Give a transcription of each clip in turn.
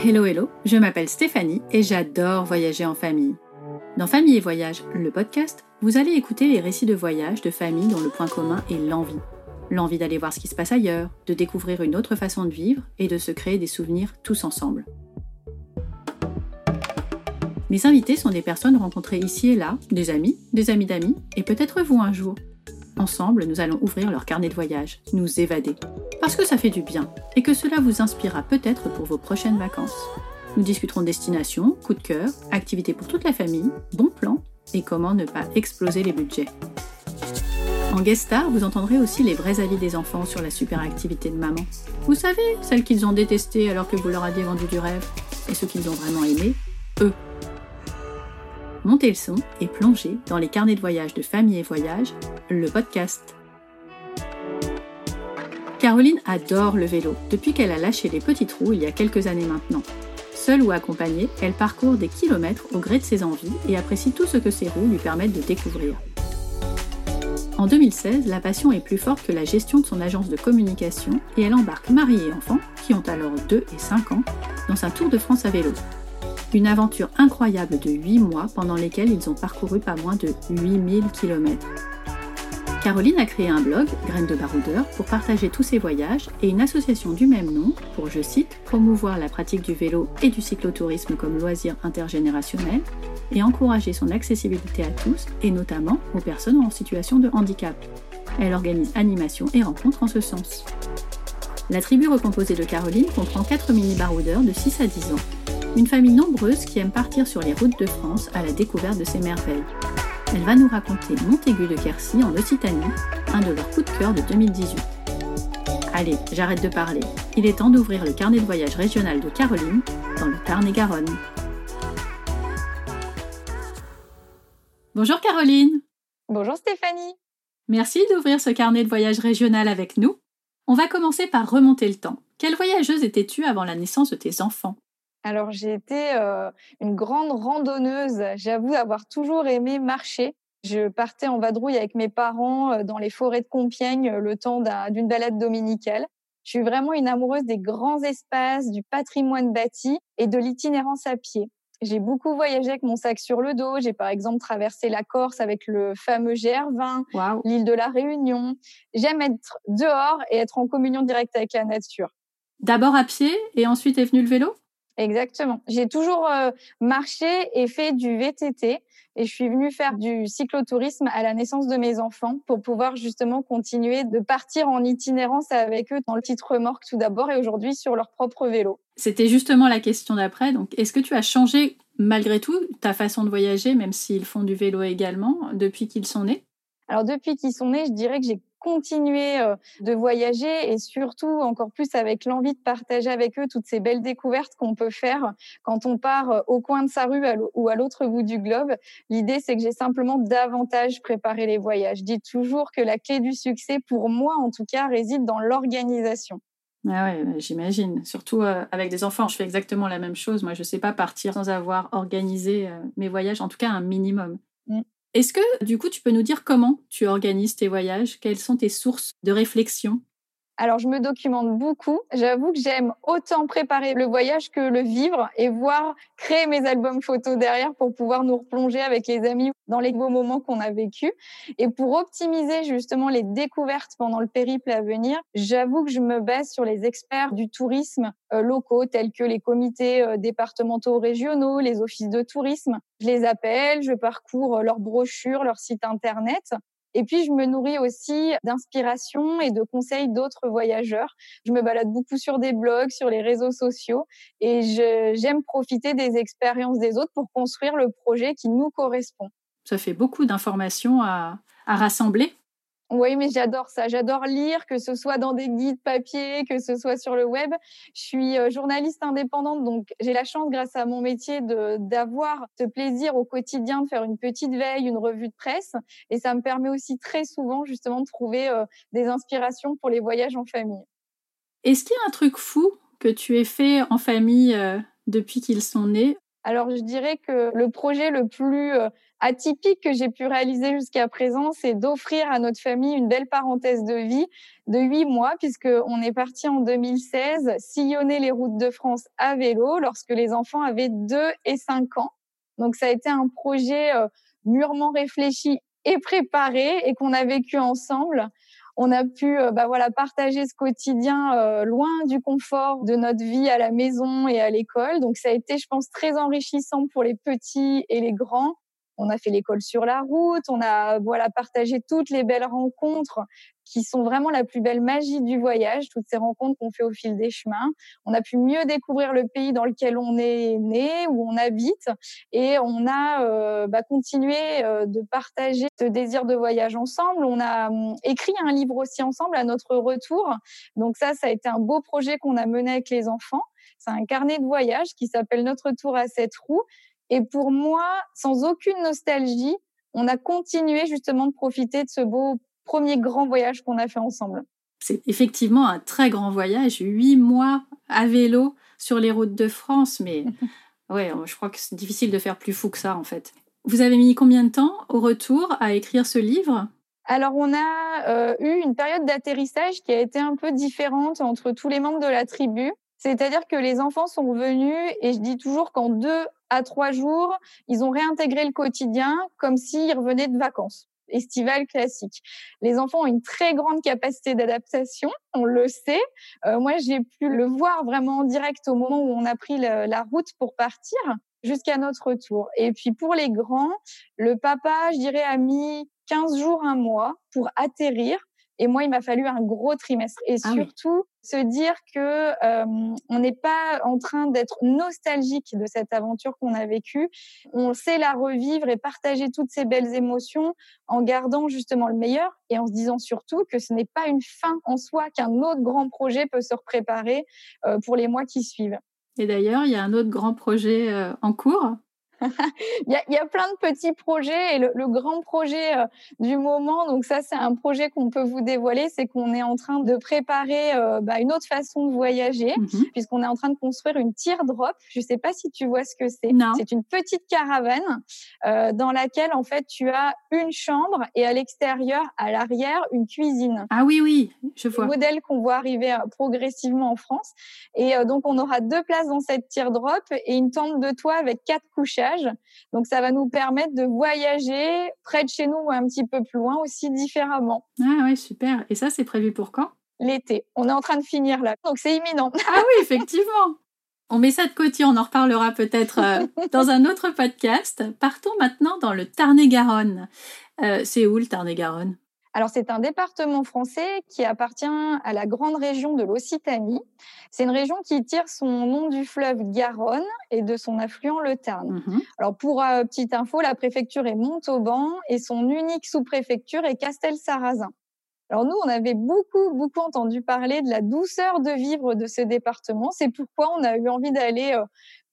Hello hello, je m'appelle Stéphanie et j'adore voyager en famille. Dans Famille et Voyage, le podcast, vous allez écouter les récits de voyage de familles dont le point commun est l'envie. L'envie d'aller voir ce qui se passe ailleurs, de découvrir une autre façon de vivre et de se créer des souvenirs tous ensemble. Mes invités sont des personnes rencontrées ici et là, des amis, des amis d'amis, et peut-être vous un jour. Ensemble, nous allons ouvrir leur carnet de voyage, nous évader. Parce que ça fait du bien, et que cela vous inspirera peut-être pour vos prochaines vacances. Nous discuterons destination, coup de cœur, activités pour toute la famille, bons plans, et comment ne pas exploser les budgets. En guest star, vous entendrez aussi les vrais avis des enfants sur la super activité de maman. Vous savez, celles qu'ils ont détestées alors que vous leur aviez vendu du rêve, et ceux qu'ils ont vraiment aimé, eux. Montez le son et plongez dans les carnets de voyage de Famille et Voyage, le podcast. Caroline adore le vélo depuis qu'elle a lâché les petits trous il y a quelques années maintenant. Seule ou accompagnée, elle parcourt des kilomètres au gré de ses envies et apprécie tout ce que ses roues lui permettent de découvrir. En 2016, la passion est plus forte que la gestion de son agence de communication et elle embarque mari et enfants, qui ont alors 2 et 5 ans, dans un tour de France à vélo. Une aventure incroyable de 8 mois pendant lesquels ils ont parcouru pas moins de 8000 km. Caroline a créé un blog, Graines de Baroudeur, pour partager tous ses voyages et une association du même nom pour, je cite, promouvoir la pratique du vélo et du cyclotourisme comme loisir intergénérationnel et encourager son accessibilité à tous et notamment aux personnes en situation de handicap. Elle organise animations et rencontres en ce sens. La tribu recomposée de Caroline comprend 4 mini-baroudeurs de 6 à 10 ans une famille nombreuse qui aime partir sur les routes de France à la découverte de ces merveilles. Elle va nous raconter Montaigu de Quercy en Occitanie, un de leurs coups de cœur de 2018. Allez, j'arrête de parler. Il est temps d'ouvrir le carnet de voyage régional de Caroline dans le Tarn-et-Garonne. Bonjour Caroline. Bonjour Stéphanie. Merci d'ouvrir ce carnet de voyage régional avec nous. On va commencer par remonter le temps. Quelle voyageuse étais-tu avant la naissance de tes enfants? Alors j'ai été une grande randonneuse. J'avoue avoir toujours aimé marcher. Je partais en vadrouille avec mes parents dans les forêts de Compiègne le temps d'une balade dominicale. Je suis vraiment une amoureuse des grands espaces, du patrimoine bâti et de l'itinérance à pied. J'ai beaucoup voyagé avec mon sac sur le dos. J'ai par exemple traversé la Corse avec le fameux GR20, l'île de la Réunion. J'aime être dehors et être en communion directe avec la nature. D'abord à pied et ensuite est venu le vélo? Exactement. J'ai toujours euh, marché et fait du VTT et je suis venue faire du cyclotourisme à la naissance de mes enfants pour pouvoir justement continuer de partir en itinérance avec eux dans le titre remorque tout d'abord et aujourd'hui sur leur propre vélo. C'était justement la question d'après. Donc, est-ce que tu as changé malgré tout ta façon de voyager, même s'ils font du vélo également, depuis qu'ils sont nés? Alors depuis qu'ils sont nés, je dirais que j'ai continuer de voyager et surtout encore plus avec l'envie de partager avec eux toutes ces belles découvertes qu'on peut faire quand on part au coin de sa rue ou à l'autre bout du globe. L'idée, c'est que j'ai simplement davantage préparé les voyages. Je dis toujours que la clé du succès, pour moi en tout cas, réside dans l'organisation. Ah ouais, j'imagine. Surtout euh, avec des enfants, je fais exactement la même chose. Moi, je ne sais pas partir sans avoir organisé mes voyages, en tout cas un minimum. Mmh. Est-ce que du coup tu peux nous dire comment tu organises tes voyages? Quelles sont tes sources de réflexion? Alors, je me documente beaucoup. J'avoue que j'aime autant préparer le voyage que le vivre et voir créer mes albums photos derrière pour pouvoir nous replonger avec les amis dans les beaux moments qu'on a vécus. Et pour optimiser justement les découvertes pendant le périple à venir, j'avoue que je me base sur les experts du tourisme euh, locaux tels que les comités euh, départementaux régionaux, les offices de tourisme. Je les appelle, je parcours euh, leurs brochures, leur site internet et puis, je me nourris aussi d'inspiration et de conseils d'autres voyageurs. Je me balade beaucoup sur des blogs, sur les réseaux sociaux et j'aime profiter des expériences des autres pour construire le projet qui nous correspond. Ça fait beaucoup d'informations à, à rassembler. Oui, mais j'adore ça. J'adore lire, que ce soit dans des guides papier, que ce soit sur le web. Je suis euh, journaliste indépendante, donc j'ai la chance, grâce à mon métier, d'avoir ce plaisir au quotidien de faire une petite veille, une revue de presse. Et ça me permet aussi très souvent, justement, de trouver euh, des inspirations pour les voyages en famille. Est-ce qu'il y a un truc fou que tu aies fait en famille euh, depuis qu'ils sont nés? Alors, je dirais que le projet le plus euh, atypique que j'ai pu réaliser jusqu'à présent, c'est d'offrir à notre famille une belle parenthèse de vie de huit mois, puisque on est parti en 2016 sillonner les routes de France à vélo lorsque les enfants avaient deux et cinq ans. Donc, ça a été un projet euh, mûrement réfléchi et préparé et qu'on a vécu ensemble on a pu euh, bah voilà partager ce quotidien euh, loin du confort de notre vie à la maison et à l'école. Donc ça a été, je pense, très enrichissant pour les petits et les grands on a fait l'école sur la route, on a voilà partagé toutes les belles rencontres qui sont vraiment la plus belle magie du voyage, toutes ces rencontres qu'on fait au fil des chemins. On a pu mieux découvrir le pays dans lequel on est né, où on habite, et on a euh, bah, continué euh, de partager ce désir de voyage ensemble. On a hum, écrit un livre aussi ensemble à notre retour. Donc ça, ça a été un beau projet qu'on a mené avec les enfants. C'est un carnet de voyage qui s'appelle Notre tour à sept roues et pour moi, sans aucune nostalgie, on a continué justement de profiter de ce beau premier grand voyage qu'on a fait ensemble. C'est effectivement un très grand voyage, huit mois à vélo sur les routes de France, mais ouais, je crois que c'est difficile de faire plus fou que ça en fait. Vous avez mis combien de temps au retour à écrire ce livre? Alors, on a euh, eu une période d'atterrissage qui a été un peu différente entre tous les membres de la tribu. C'est-à-dire que les enfants sont revenus, et je dis toujours qu'en deux à trois jours, ils ont réintégré le quotidien comme s'ils revenaient de vacances estivales classiques. Les enfants ont une très grande capacité d'adaptation, on le sait. Euh, moi, j'ai pu le voir vraiment en direct au moment où on a pris la route pour partir jusqu'à notre retour. Et puis pour les grands, le papa, je dirais, a mis 15 jours, un mois pour atterrir et moi, il m'a fallu un gros trimestre. Et ah surtout, se dire que euh, on n'est pas en train d'être nostalgique de cette aventure qu'on a vécue. On sait la revivre et partager toutes ces belles émotions en gardant justement le meilleur et en se disant surtout que ce n'est pas une fin en soi, qu'un autre grand projet peut se préparer euh, pour les mois qui suivent. Et d'ailleurs, il y a un autre grand projet euh, en cours il, y a, il, y a, plein de petits projets et le, le grand projet euh, du moment, donc ça c'est un projet qu'on peut vous dévoiler, c'est qu'on est en train de préparer euh, bah, une autre façon de voyager, mmh puisqu'on est en train de construire une teardrop. Je sais pas si tu vois ce que c'est. C'est une petite caravane euh, dans laquelle en fait tu as une chambre et à l'extérieur, à l'arrière, une cuisine. Ah oui oui, je vois. Un modèle qu'on voit arriver progressivement en France. Et donc on aura deux places dans cette teardrop et une tente de toit avec quatre couchages donc ça va nous permettre de voyager près de chez nous ou un petit peu plus loin aussi différemment. Ah ouais, super. Et ça, c'est prévu pour quand? L'été. On est en train de finir là, donc c'est imminent. ah oui, effectivement. On met ça de côté, on en reparlera peut-être euh, dans un autre podcast. Partons maintenant dans le Tarn-et-Garonne. Euh, c'est où le Tarn-et-Garonne? Alors, c'est un département français qui appartient à la grande région de l'Occitanie. C'est une région qui tire son nom du fleuve Garonne et de son affluent le Tarn. Mhm. Alors, pour euh, petite info, la préfecture est Montauban et son unique sous-préfecture est Castel-Sarrazin. Alors nous, on avait beaucoup, beaucoup entendu parler de la douceur de vivre de ce département. C'est pourquoi on a eu envie d'aller euh,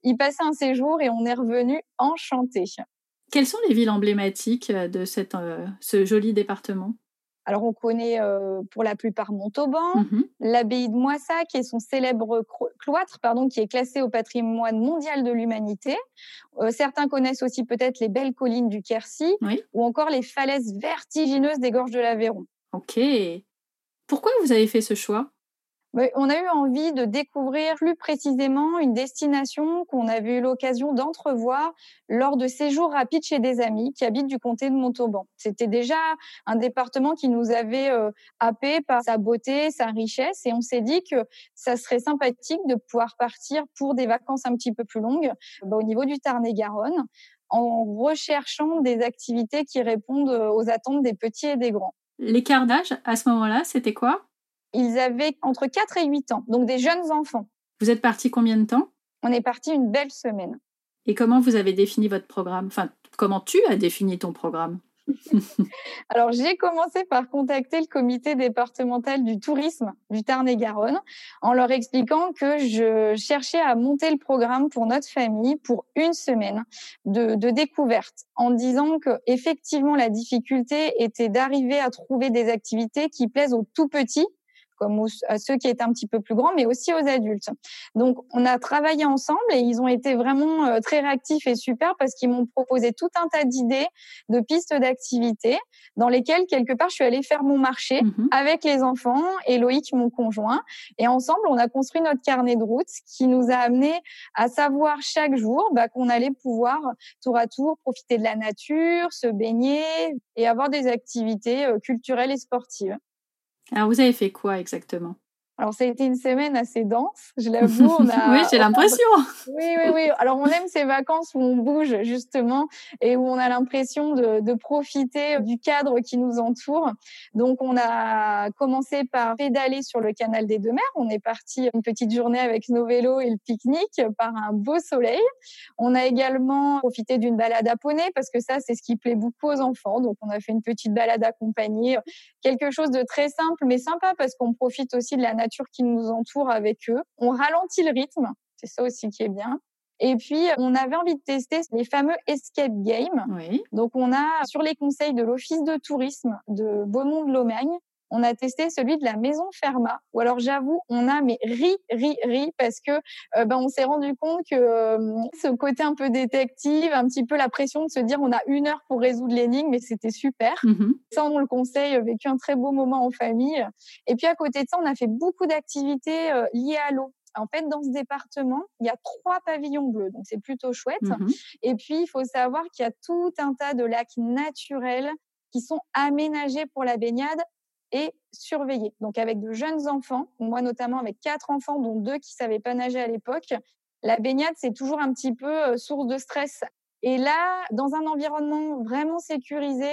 y passer un séjour et on est revenu enchanté. Quelles sont les villes emblématiques de cette, euh, ce joli département? Alors, on connaît euh, pour la plupart Montauban, mmh l'abbaye de Moissac et son célèbre cloître, pardon, qui est classé au patrimoine mondial de l'humanité. Euh, certains connaissent aussi peut-être les belles collines du Quercy ou encore les falaises vertigineuses des gorges de l'Aveyron. Ok. Pourquoi vous avez fait ce choix? On a eu envie de découvrir plus précisément une destination qu'on avait eu l'occasion d'entrevoir lors de séjours rapides chez des amis qui habitent du comté de Montauban. C'était déjà un département qui nous avait euh, happé par sa beauté, sa richesse, et on s'est dit que ça serait sympathique de pouvoir partir pour des vacances un petit peu plus longues bah, au niveau du Tarn-et-Garonne en recherchant des activités qui répondent aux attentes des petits et des grands. L'écart d'âge à ce moment-là, c'était quoi? Ils avaient entre 4 et 8 ans, donc des jeunes enfants. Vous êtes parti combien de temps? On est parti une belle semaine. Et comment vous avez défini votre programme? Enfin, comment tu as défini ton programme? Alors, j'ai commencé par contacter le comité départemental du tourisme du Tarn-et-Garonne en leur expliquant que je cherchais à monter le programme pour notre famille pour une semaine de, de découverte, en disant que effectivement la difficulté était d'arriver à trouver des activités qui plaisent aux tout petits comme à ceux qui étaient un petit peu plus grands, mais aussi aux adultes. Donc, on a travaillé ensemble et ils ont été vraiment euh, très réactifs et super parce qu'ils m'ont proposé tout un tas d'idées, de pistes d'activités dans lesquelles, quelque part, je suis allée faire mon marché mmh avec les enfants et Loïc, mon conjoint. Et ensemble, on a construit notre carnet de route qui nous a amené à savoir chaque jour bah, qu'on allait pouvoir tour à tour profiter de la nature, se baigner et avoir des activités euh, culturelles et sportives. Alors, vous avez fait quoi exactement? Alors, ça a été une semaine assez dense, je l'avoue. oui, j'ai l'impression. Oui, oui, oui. Alors, on aime ces vacances où on bouge, justement, et où on a l'impression de, de, profiter du cadre qui nous entoure. Donc, on a commencé par pédaler sur le canal des Deux Mers. On est parti une petite journée avec nos vélos et le pique-nique par un beau soleil. On a également profité d'une balade à poney, parce que ça, c'est ce qui plaît beaucoup aux enfants. Donc, on a fait une petite balade accompagnée. Quelque chose de très simple, mais sympa, parce qu'on profite aussi de la nature nature qui nous entoure avec eux. On ralentit le rythme, c'est ça aussi qui est bien. Et puis, on avait envie de tester les fameux escape games. Donc, on a, sur les conseils de l'Office de tourisme de Beaumont-de-Lomagne, on a testé celui de la maison Ferma. Ou alors j'avoue, on a mais ri, ri, ri parce que euh, ben, on s'est rendu compte que euh, ce côté un peu détective, un petit peu la pression de se dire on a une heure pour résoudre l'énigme, mais c'était super. Mmh ça, on le conseille, vécu un très beau moment en famille. Et puis à côté de ça, on a fait beaucoup d'activités euh, liées à l'eau. En fait, dans ce département, il y a trois pavillons bleus, donc c'est plutôt chouette. Mmh Et puis, il faut savoir qu'il y a tout un tas de lacs naturels qui sont aménagés pour la baignade et surveiller. Donc avec de jeunes enfants, moi notamment avec quatre enfants, dont deux qui savaient pas nager à l'époque, la baignade c'est toujours un petit peu euh, source de stress. Et là, dans un environnement vraiment sécurisé,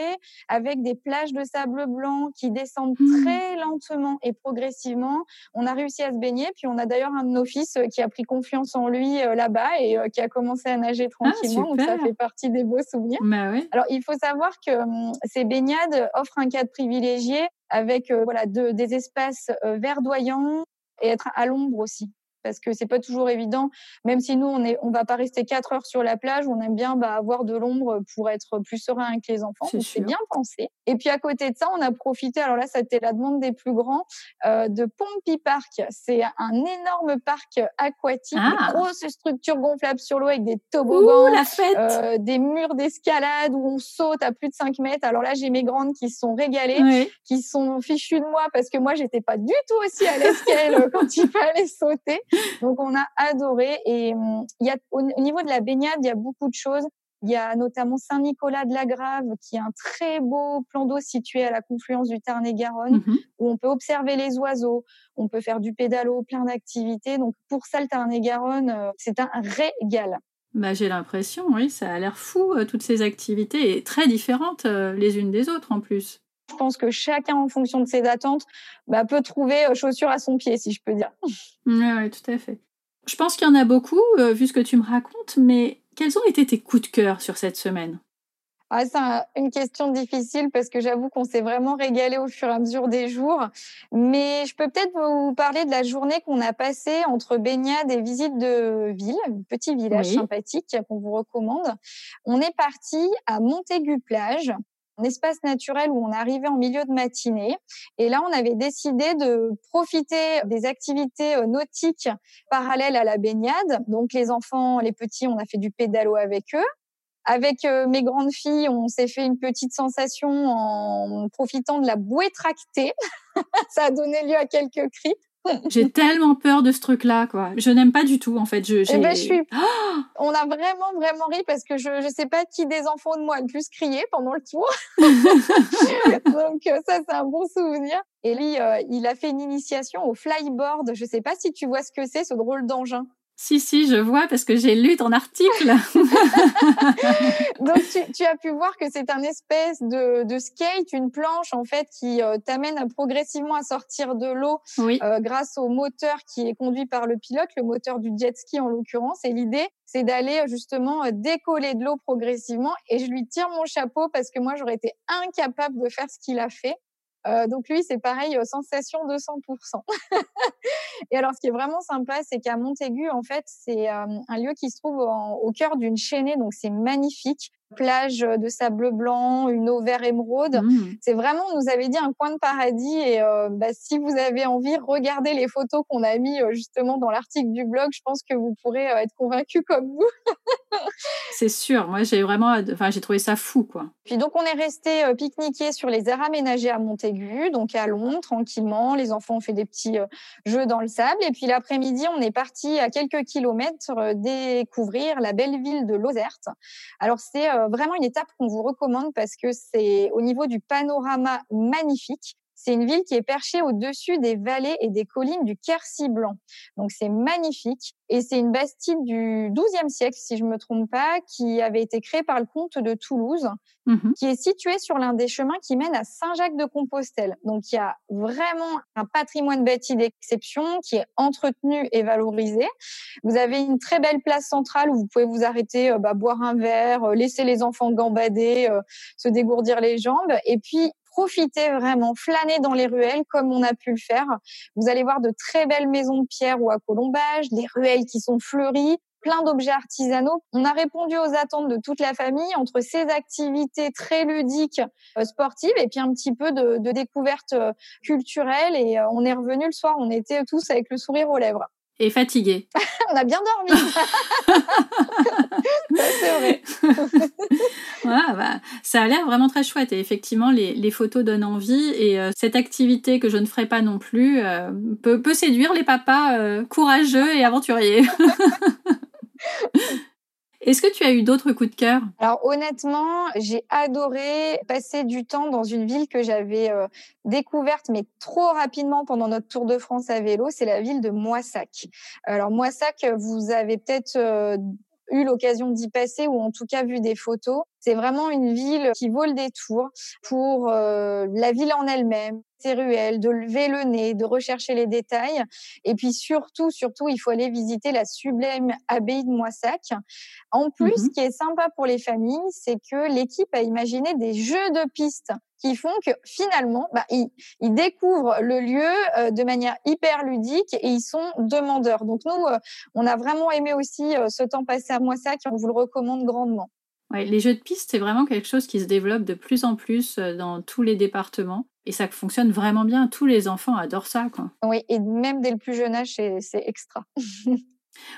avec des plages de sable blanc qui descendent mmh. très lentement et progressivement, on a réussi à se baigner. Puis on a d'ailleurs un de nos fils euh, qui a pris confiance en lui euh, là-bas et qui a commencé à nager ah, tranquillement. donc ça fait partie des beaux souvenirs. Bah Alors il faut savoir que hum, ces baignades offrent un cadre privilégié avec euh, voilà des espaces euh, verdoyants et être à l'ombre aussi parce que c'est pas toujours évident. Même si nous, on est, on va pas rester quatre heures sur la plage, on aime bien bah, avoir de l'ombre pour être plus serein avec les enfants. C'est bien pensé. Et puis à côté de ça, on a profité. Alors là, c'était la demande des plus grands euh, de Pompey Park. C'est un énorme parc aquatique, ah. grosse structure gonflable sur l'eau avec des toboggans, la fête. Euh, des murs d'escalade où on saute à plus de 5 mètres. Alors là, j'ai mes grandes qui se sont régalées, qui sont fichues de moi parce que moi, j'étais pas du tout aussi à l'aise qu'elles quand il fallait sauter. Donc on a adoré et hum, il y a au niveau de la baignade, il y a beaucoup de choses. Il y a notamment Saint-Nicolas de la Grave, qui est un très beau plan d'eau situé à la confluence du Tarn et Garonne, mmh où on peut observer les oiseaux, on peut faire du pédalo, plein d'activités. Donc pour ça, le Tarn et Garonne, euh, c'est un régal. Bah, j'ai l'impression, oui, ça a l'air fou, euh, toutes ces activités, et très différentes euh, les unes des autres en plus. Je pense que chacun, en fonction de ses attentes, bah, peut trouver euh, chaussures à son pied, si je peux dire. Oui, tout à fait. Je pense qu'il y en a beaucoup, euh, vu ce que tu me racontes, mais quels ont été tes coups de cœur sur cette semaine? Ah, c'est une question difficile parce que j'avoue qu'on s'est vraiment régalé au fur et à mesure des jours. Mais je peux peut-être vous parler de la journée qu'on a passée entre baignade et visite de ville, un petit village sympathique qu'on vous recommande. On est parti à Montaigu-Plage espace naturel où on arrivait en milieu de matinée. Et là, on avait décidé de profiter des activités euh, nautiques parallèles à la baignade. Donc, les enfants, les petits, on a fait du pédalo avec eux. Avec euh, mes grandes filles, on s'est fait une petite sensation en profitant de la bouée tractée. Ça a donné lieu à quelques cris. J'ai tellement peur de ce truc-là, quoi. Je n'aime pas du tout, en fait. Je, eh ben, je suis... On a vraiment, vraiment ri parce que je ne sais pas qui des enfants de moi a le plus crié pendant le tour. Donc euh, ça, c'est un bon souvenir. Et lui, euh, il a fait une initiation au flyboard. Je ne sais pas si tu vois ce que c'est, ce drôle d'engin. Si, si, je vois parce que j'ai lu ton article. Donc, tu, as pu voir que c'est un espèce de, skate, une planche en fait qui euh, t'amène progressivement à sortir de l'eau euh, grâce au moteur qui est conduit par le pilote, le moteur du jet ski en l'occurrence. Et l'idée, c'est d'aller justement euh, décoller de l'eau progressivement. Et je lui tire mon chapeau parce que moi, j'aurais été incapable de faire ce qu'il a fait. Euh, donc lui, c'est pareil, sensation 200%. et alors, ce qui est vraiment sympa, c'est qu'à Montaigu, en fait, c'est un lieu qui se trouve au cœur d'une chaînée, donc c'est magnifique. Plage de sable blanc, une eau vert émeraude. Mmh. C'est vraiment, on nous avait dit un coin de paradis. Et euh, bah, si vous avez envie, regardez les photos qu'on a mis euh, justement dans l'article du blog. Je pense que vous pourrez euh, être convaincu comme vous. c'est sûr. Moi, j'ai vraiment, enfin, j'ai trouvé ça fou, quoi. Puis donc, on est resté pique-niquer sur les aires aménagées à Montaigu, donc à Londres, tranquillement. Les enfants ont fait des petits jeux dans le sable. Et puis l'après-midi, on est parti à quelques kilomètres découvrir la belle ville de Lozerte. Alors, c'est vraiment une étape qu'on vous recommande parce que c'est au niveau du panorama magnifique. C'est une ville qui est perchée au-dessus des vallées et des collines du Quercy blanc. Donc c'est magnifique et c'est une bastide du XIIe siècle, si je me trompe pas, qui avait été créée par le comte de Toulouse, mmh qui est située sur l'un des chemins qui mène à Saint-Jacques-de-Compostelle. Donc il y a vraiment un patrimoine bâti d'exception qui est entretenu et valorisé. Vous avez une très belle place centrale où vous pouvez vous arrêter, euh, bah, boire un verre, euh, laisser les enfants gambader, euh, se dégourdir les jambes. Et puis profitez vraiment, flânez dans les ruelles comme on a pu le faire. Vous allez voir de très belles maisons de pierre ou à colombage, des ruelles qui sont fleuries, plein d'objets artisanaux. On a répondu aux attentes de toute la famille entre ces activités très ludiques, euh, sportives et puis un petit peu de, de découverte euh, culturelle. Et euh, on est revenu le soir, on était tous avec le sourire aux lèvres. Et fatigué. on a bien dormi. c'est vrai. bah, ça a l'air vraiment très chouette. Et effectivement, les, photos donnent envie. Et euh, cette activité que je ne ferai pas non plus euh, peut, séduire les papas euh, courageux et aventuriers. Est-ce que tu as eu d'autres coups de cœur? Alors honnêtement, j'ai adoré passer du temps dans une ville que j'avais découverte mais trop rapidement pendant notre Tour de France à vélo, c'est la ville de Moissac. Alors Moissac, vous avez peut-être eu l'occasion d'y passer ou en tout cas vu des photos. C'est vraiment une ville qui vaut le détour pour euh, la ville en elle-même, ruelles, de lever le nez, de rechercher les détails. Et puis surtout, surtout, il faut aller visiter la sublime abbaye de Moissac. En plus, mmh ce qui est sympa pour les familles, c'est que l'équipe a imaginé des jeux de pistes qui font que finalement, bah, ils, découvrent le lieu euh, de manière hyper ludique et ils sont demandeurs. Donc nous, euh, on a vraiment aimé aussi euh, ce temps passé à Moissac et on vous le recommande grandement. Ouais, les jeux de piste, c'est vraiment quelque chose qui se développe de plus en plus dans tous les départements. Et ça fonctionne vraiment bien. Tous les enfants adorent ça. Quoi. Oui, et même dès le plus jeune âge, c'est extra.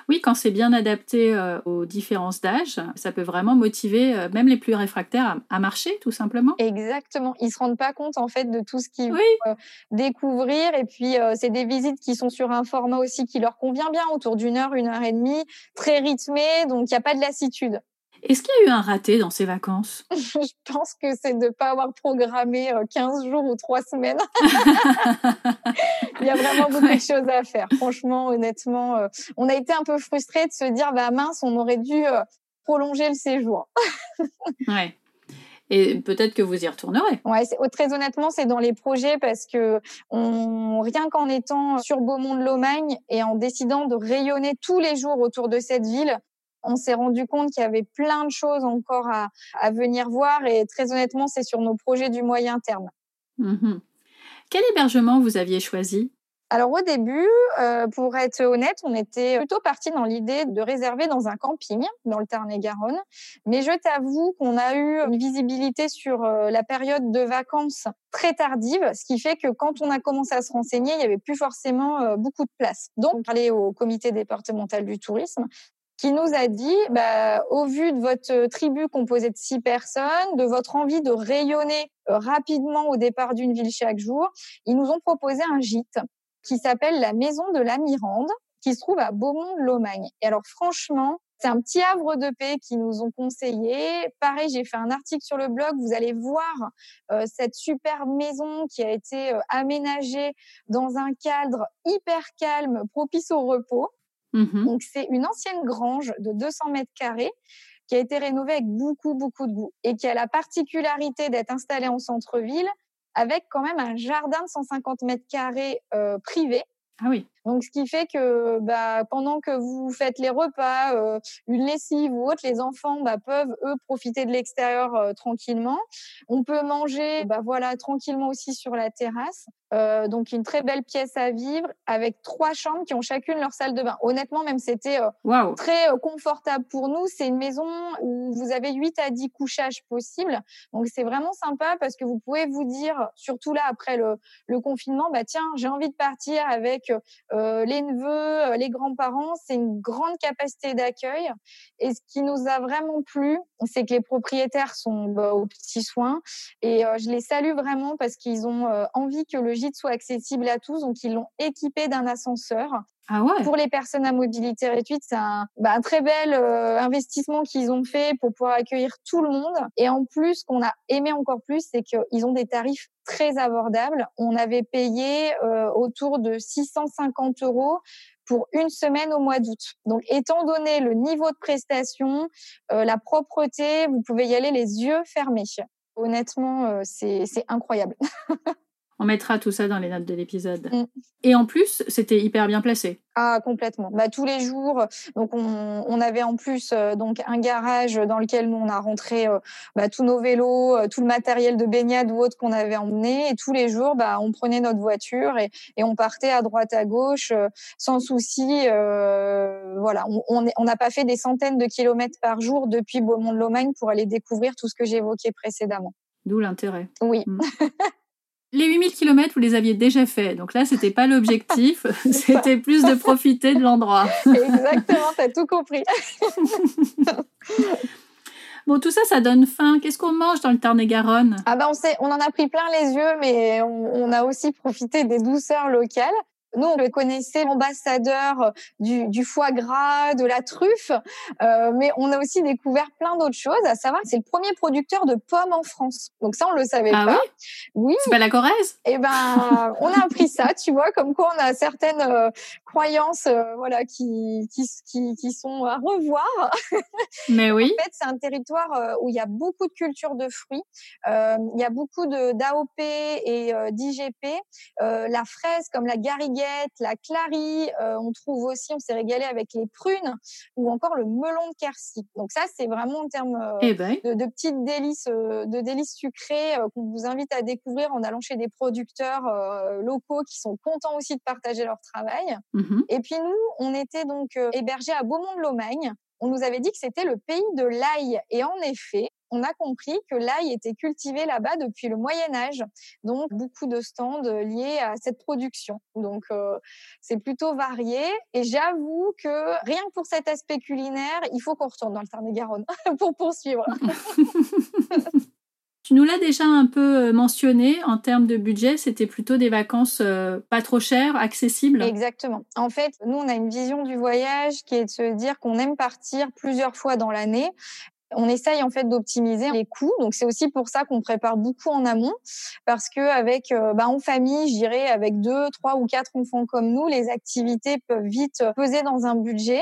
Oui, quand c'est bien adapté euh, aux différences d'âge, ça peut vraiment motiver euh, même les plus réfractaires à, marcher, tout simplement. Exactement. Ils se rendent pas compte en fait de tout ce qu'ils vont euh, découvrir. Et puis c'est des visites qui sont sur un format aussi qui leur convient bien, autour d'une heure, une heure et demie, très rythmé, donc il n'y a pas de lassitude. Est-ce qu'il y a eu un raté dans ces vacances? Je pense que c'est de ne pas avoir programmé 15 jours ou 3 semaines. Il y a vraiment beaucoup de choses à faire. Franchement, honnêtement, euh, on a été un peu frustrés de se dire, bah mince, on aurait dû euh, prolonger le séjour. ouais. Et peut-être que vous y retournerez. Ouais, oh, très honnêtement, c'est dans les projets parce que on, rien qu'en étant sur Beaumont-de-Lomagne et en décidant de rayonner tous les jours autour de cette ville, on s'est rendu compte qu'il y avait plein de choses encore à, à venir voir et très honnêtement, c'est sur nos projets du moyen terme. Mmh quel hébergement vous aviez choisi? Alors au début, euh, pour être honnête, on était plutôt parti dans l'idée de réserver dans un camping dans le Tarn-et-Garonne. Mais je t'avoue qu'on a eu une visibilité sur euh, la période de vacances très tardive, ce qui fait que quand on a commencé à se renseigner, il n'y avait plus forcément euh, beaucoup de place. Donc, on parlait au comité départemental du tourisme qui nous a dit, bah, au vu de votre tribu composée de six personnes, de votre envie de rayonner euh, rapidement au départ d'une ville chaque jour, ils nous ont proposé un gîte qui s'appelle la Maison de la Mirande, qui se trouve à Beaumont-de-Lomagne. Et alors franchement, c'est un petit havre de paix qu'ils nous ont conseillé. Pareil, j'ai fait un article sur le blog. Vous allez voir euh, cette super maison qui a été euh, aménagée dans un cadre hyper calme, propice au repos. Mmh Donc, c'est une ancienne grange de 200 mètres carrés qui a été rénovée avec beaucoup, beaucoup de goût et qui a la particularité d'être installée en centre-ville avec quand même un jardin de 150 mètres carrés euh, privé. Ah oui. Donc, ce qui fait que bah, pendant que vous faites les repas, euh, une lessive ou autre, les enfants bah, peuvent, eux, profiter de l'extérieur euh, tranquillement. On peut manger bah, voilà, tranquillement aussi sur la terrasse. Euh, donc une très belle pièce à vivre avec trois chambres qui ont chacune leur salle de bain. Honnêtement, même c'était euh, très euh, confortable pour nous. C'est une maison où vous avez 8 à 10 couchages possibles. Donc c'est vraiment sympa parce que vous pouvez vous dire, surtout là après le, le confinement, bah tiens, j'ai envie de partir avec les neveux, les grands-parents. C'est une grande capacité d'accueil. Et ce qui nous a vraiment plu, c'est que les propriétaires sont bah, aux petits soins. Et je les salue vraiment parce qu'ils ont envie que le soit accessible à tous. Donc, ils l'ont équipé d'un ascenseur. Ah. Pour les personnes à mobilité réduite, c'est un, bah, un, très bel euh, investissement qu'ils ont fait pour pouvoir accueillir tout le monde. Et en plus, qu'on a aimé encore plus, c'est qu'ils ont des tarifs très abordables. On avait payé euh, autour de 650 euros pour une semaine au mois d'août. Donc, étant donné le niveau de prestation, euh, la propreté, vous pouvez y aller les yeux fermés. Honnêtement, c'est incroyable. On mettra tout ça dans les notes de l'épisode. Mm. Et en plus, c'était hyper bien placé. Ah complètement. Bah tous les jours, donc on, avait en plus euh, donc un garage dans lequel nous on a rentré euh, bah, tous nos vélos, euh, tout le matériel de baignade ou autre qu'on avait emmené. Et tous les jours, bah on prenait notre voiture et, et on partait à droite à gauche sans souci. voilà, on n'a pas fait des centaines de kilomètres par jour depuis Beaumont-de-Lomagne pour aller découvrir tout ce que j'évoquais précédemment. D'où l'intérêt. Oui. Mm. les 8000 km, vous les aviez déjà fait. Donc là, c'était pas l'objectif. c'était plus de profiter de l'endroit. Exactement, tu as tout compris. Bon, tout ça, ça donne faim. Qu'est-ce qu'on mange dans le Tarn-et-Garonne? Ah ben, on, sait, on en a pris plein les yeux, mais on a aussi profité des douceurs locales. Nous, on le connaissait ambassadeur du, du, foie gras, de la truffe, euh, mais on a aussi découvert plein d'autres choses, à savoir que c'est le premier producteur de pommes en France. Donc ça, on le savait ah pas. Oui, oui. C'est pas la Corrèze? Eh ben, on a appris ça, tu vois, comme quoi on a certaines euh, croyances, euh, voilà, qui, qui, qui, qui, sont à revoir. Mais oui. en fait, c'est un territoire euh, où il y a beaucoup de cultures de fruits, il y a beaucoup de d'AOP et d'IGP. la fraise, comme la gariguette la clarie. Euh, on trouve aussi, on s'est régalé avec les prunes ou encore le melon de Quercy. Donc ça, c'est vraiment en termes euh, eh ben. de, petites délices, euh, de délices sucrées qu'on vous invite à découvrir en allant chez des producteurs locaux qui sont contents aussi de partager leur travail. Mmh Et puis nous, on était donc hébergés à Beaumont-de-Lomagne on nous avait dit que c'était le pays de l'ail. Et en effet, on a compris que l'ail était cultivé là-bas depuis le Moyen Âge. Donc, beaucoup de stands liés à cette production. Donc, euh, c'est plutôt varié. Et j'avoue que rien que pour cet aspect culinaire, il faut qu'on retourne dans le Tarn-et-Garonne pour poursuivre. Tu nous l'as déjà un peu euh, mentionné en termes de budget, c'était plutôt des vacances euh, pas trop chères, accessibles? Exactement. En fait, nous, on a une vision du voyage qui est de se dire qu'on aime partir plusieurs fois dans l'année. On essaye en fait d'optimiser les coûts, donc c'est aussi pour ça qu'on prépare beaucoup en amont, parce que avec, euh, bah, en famille, je dirais avec deux, trois ou quatre enfants comme nous, les activités peuvent vite peser dans un budget.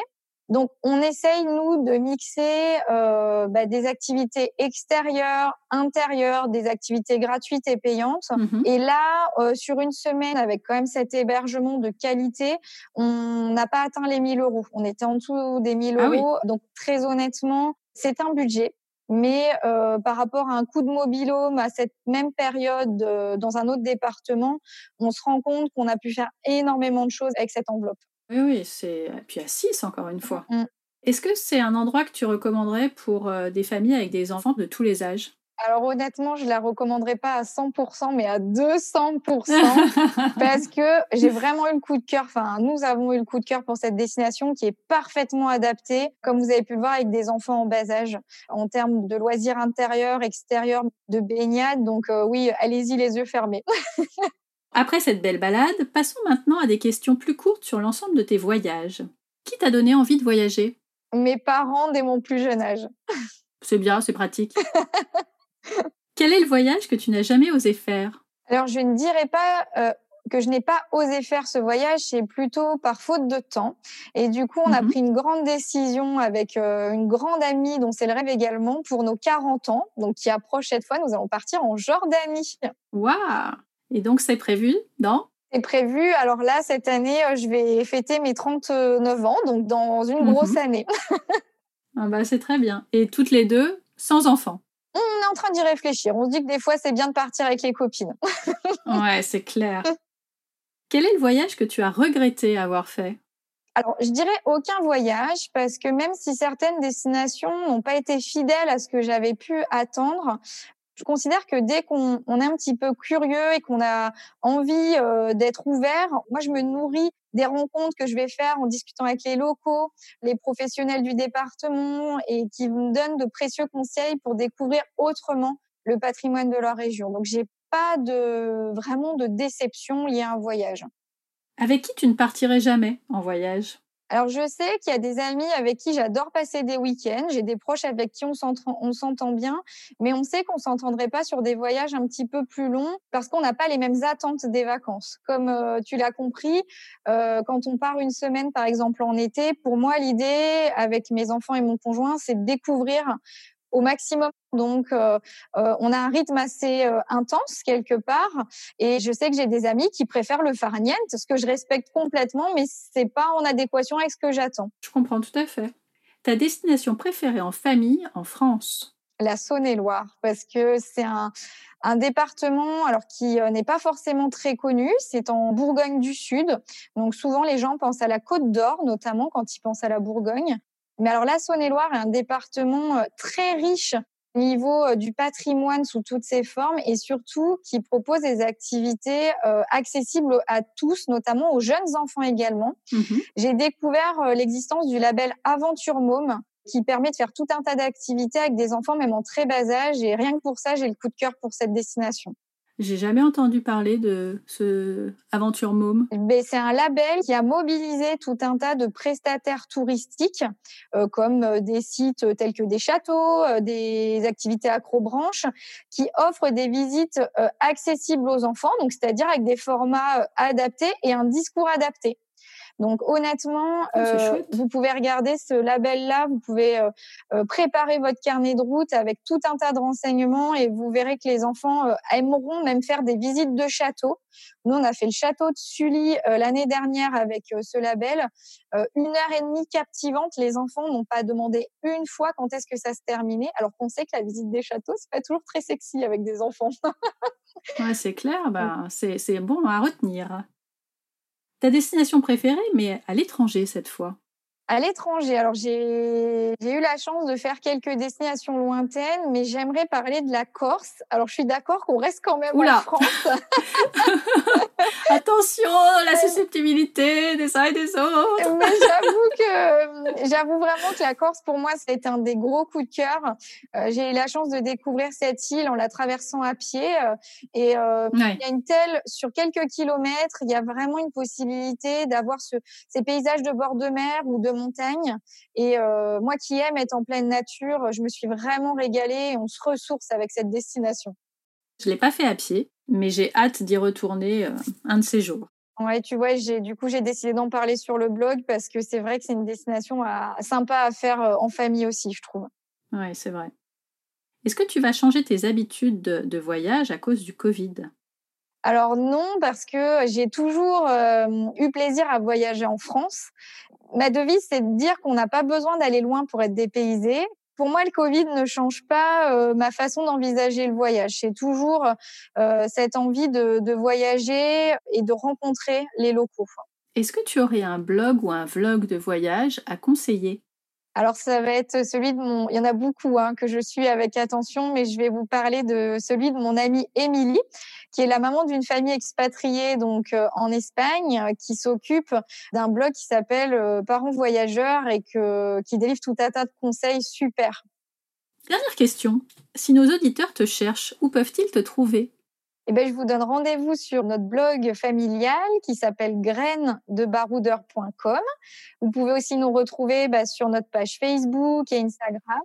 Donc, on essaye, nous, de mixer euh, bah, des activités extérieures, intérieures, des activités gratuites et payantes. Mmh et là, euh, sur une semaine, avec quand même cet hébergement de qualité, on n'a pas atteint les 1000 euros. On était en dessous des 1000 ah euros. Donc, très honnêtement, c'est un budget. Mais euh, par rapport à un coût de mobilhome à cette même période dans un autre département, on se rend compte qu'on a pu faire énormément de choses avec cette enveloppe. Oui, oui, c'est. Puis à 6, encore une fois. Mm. Est-ce que c'est un endroit que tu recommanderais pour euh, des familles avec des enfants de tous les âges? Alors honnêtement, je la recommanderais pas à 100%, mais à 200%, parce que j'ai vraiment eu le coup de cœur. Enfin, nous avons eu le coup de cœur pour cette destination qui est parfaitement adaptée, comme vous avez pu le voir, avec des enfants en bas âge, en termes de loisirs intérieurs, extérieurs, de baignade. Donc euh, oui, allez-y les yeux fermés. Après cette belle balade, passons maintenant à des questions plus courtes sur l'ensemble de tes voyages. Qui t'a donné envie de voyager? Mes parents dès mon plus jeune âge. C'est bien, c'est pratique. Quel est le voyage que tu n'as jamais osé faire? Alors, je ne dirais pas euh, que je n'ai pas osé faire ce voyage, c'est plutôt par faute de temps. Et du coup, on a mhm. pris une grande décision avec euh, une grande amie dont c'est le rêve également pour nos 40 ans, donc qui approche cette fois. Nous allons partir en Jordanie. Waouh Et donc, c'est prévu dans? C'est prévu. Alors là, cette année, je vais fêter mes 39 ans, donc dans une grosse mhm. année. ah bah, c'est très bien. Et toutes les deux, sans enfants? On est en train d'y réfléchir. On se dit que des fois, c'est bien de partir avec les copines. ouais, c'est clair. Quel est le voyage que tu as regretté avoir fait? Alors, je dirais aucun voyage parce que même si certaines destinations n'ont pas été fidèles à ce que j'avais pu attendre, je considère que dès qu'on est un petit peu curieux et qu'on a envie euh, d'être ouvert, moi je me nourris des rencontres que je vais faire en discutant avec les locaux, les professionnels du département et qui me donnent de précieux conseils pour découvrir autrement le patrimoine de leur région. Donc j'ai pas de vraiment de déception liée à un voyage. Avec qui tu ne partirais jamais en voyage? Alors, je sais qu'il y a des amis avec qui j'adore passer des week-ends. J'ai des proches avec qui on s'entend bien, mais on sait qu'on s'entendrait pas sur des voyages un petit peu plus longs parce qu'on n'a pas les mêmes attentes des vacances. Comme euh, tu l'as compris, euh, quand on part une semaine, par exemple, en été, pour moi, l'idée avec mes enfants et mon conjoint, c'est de découvrir au maximum. Donc, euh, euh, on a un rythme assez euh, intense quelque part. Et je sais que j'ai des amis qui préfèrent le farniente, ce que je respecte complètement, mais c'est pas en adéquation avec ce que j'attends. Je comprends tout à fait. Ta destination préférée en famille en France? La Saône-et-Loire, parce que c'est un, un département alors qui n'est pas forcément très connu, c'est en Bourgogne du Sud. Donc souvent les gens pensent à la Côte d'Or notamment quand ils pensent à la Bourgogne. Mais alors la Saône-et-Loire est un département euh, très riche au niveau euh, du patrimoine sous toutes ses formes et surtout qui propose des activités euh, accessibles à tous, notamment aux jeunes enfants également. Mmh J'ai découvert l'existence du label Aventure Môme qui permet de faire tout un tas d'activités avec des enfants même en très bas âge et rien que pour ça, j'ai le coup de cœur pour cette destination. J'ai jamais entendu parler de ce Aventure Môme. Ben, c'est un label qui a mobilisé tout un tas de prestataires touristiques, euh, comme euh, des sites tels que des châteaux, euh, des activités accrobranches, qui offrent des visites accessibles aux enfants, donc c'est-à-dire avec des formats adaptés et un discours adapté. Donc honnêtement, ah, euh, vous pouvez regarder ce label-là, vous pouvez euh, euh, préparer votre carnet de route avec tout un tas de renseignements et vous verrez que les enfants aimeront même faire des visites de château. Nous, on a fait le château de Sully l'année dernière avec ce label. une heure et demie captivante. Les enfants n'ont pas demandé une fois quand est-ce que ça se terminait, alors qu'on sait que la visite des châteaux, c'est pas toujours très sexy avec des enfants. ouais, c'est clair. Bah, c'est bon à retenir. Ta destination préférée, mais à l'étranger cette fois à l'étranger. Alors j'ai eu la chance de faire quelques destinations lointaines, mais j'aimerais parler de la Corse. Alors je suis d'accord qu'on reste quand même en France. Attention, la susceptibilité des uns et des autres. mais j'avoue que j'avoue vraiment que la Corse pour moi c'est un des gros coups de cœur. Euh, j'ai eu la chance de découvrir cette île en la traversant à pied euh, et euh, il y a une telle sur quelques kilomètres, il y a vraiment une possibilité d'avoir ce, ces paysages de bord de mer ou de montagne. Et euh, moi qui aime être en pleine nature, je me suis vraiment régalée. on se ressource avec cette destination. Je l'ai pas fait à pied, mais j'ai hâte d'y retourner euh, un de ces jours. Ouais, tu vois, j'ai du coup j'ai décidé d'en parler sur le blog parce que c'est vrai que c'est une destination sympa à faire euh, en famille aussi, je trouve. Ouais, c'est vrai. Est-ce que tu vas changer tes habitudes de, voyage à cause du Covid? Alors non, parce que j'ai toujours eu plaisir à voyager en France ma devise, c'est de dire qu'on n'a pas besoin d'aller loin pour être dépaysé. Pour moi, le Covid ne change pas euh, ma façon d'envisager le voyage. C'est toujours euh, cette envie de, de, voyager et de rencontrer les locaux. Est-ce que tu aurais un blog ou un vlog de voyage à conseiller? Alors ça va être celui de mon, il y en a beaucoup hein, que je suis avec attention, mais je vais vous parler de celui de mon amie Émilie, qui est la maman d'une famille expatriée donc euh, en Espagne, qui s'occupe d'un blog qui s'appelle euh, Parents voyageurs et que qui délivre tout un tas de conseils super. Dernière question, si nos auditeurs te cherchent, où peuvent-ils te trouver? Eh ben, je vous donne rendez-vous sur notre blog familial qui s'appelle grainesdebaroudeur.com. Vous pouvez aussi nous retrouver bah, sur notre page Facebook et Instagram.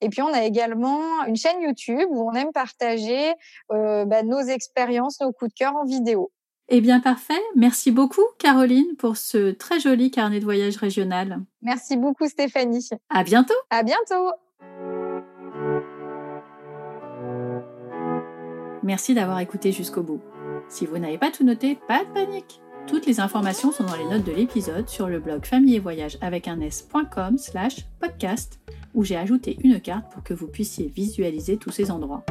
Et puis, on a également une chaîne YouTube où on aime partager euh, bah, nos expériences, nos coups de cœur en vidéo. Eh bien, parfait. Merci beaucoup, Caroline, pour ce très joli carnet de voyage régional. Merci beaucoup, Stéphanie. À bientôt. À bientôt. Merci d'avoir écouté jusqu'au bout. Si vous n'avez pas tout noté, pas de panique Toutes les informations sont dans les notes de l'épisode sur le blog famille et voyage avec un s.com slash podcast où j'ai ajouté une carte pour que vous puissiez visualiser tous ces endroits.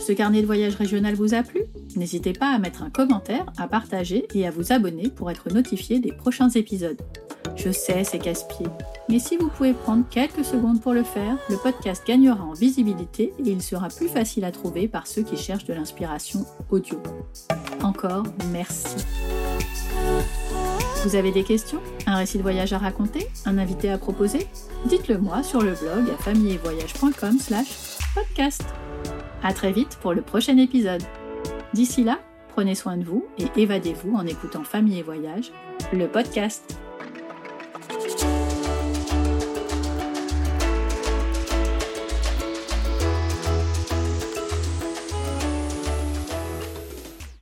Ce carnet de voyage régional vous a plu? N'hésitez pas à mettre un commentaire, à partager et à vous abonner pour être notifié des prochains épisodes. Je sais, c'est casse-pied, mais si vous pouvez prendre quelques secondes pour le faire, le podcast gagnera en visibilité et il sera plus facile à trouver par ceux qui cherchent de l'inspiration audio. Encore merci. Vous avez des questions? Un récit de voyage à raconter? Un invité à proposer? Dites-le moi sur le blog à famillevoyage.com slash podcast. À très vite pour le prochain épisode. D'ici là, prenez soin de vous et évadez-vous en écoutant Famille et Voyage, le podcast.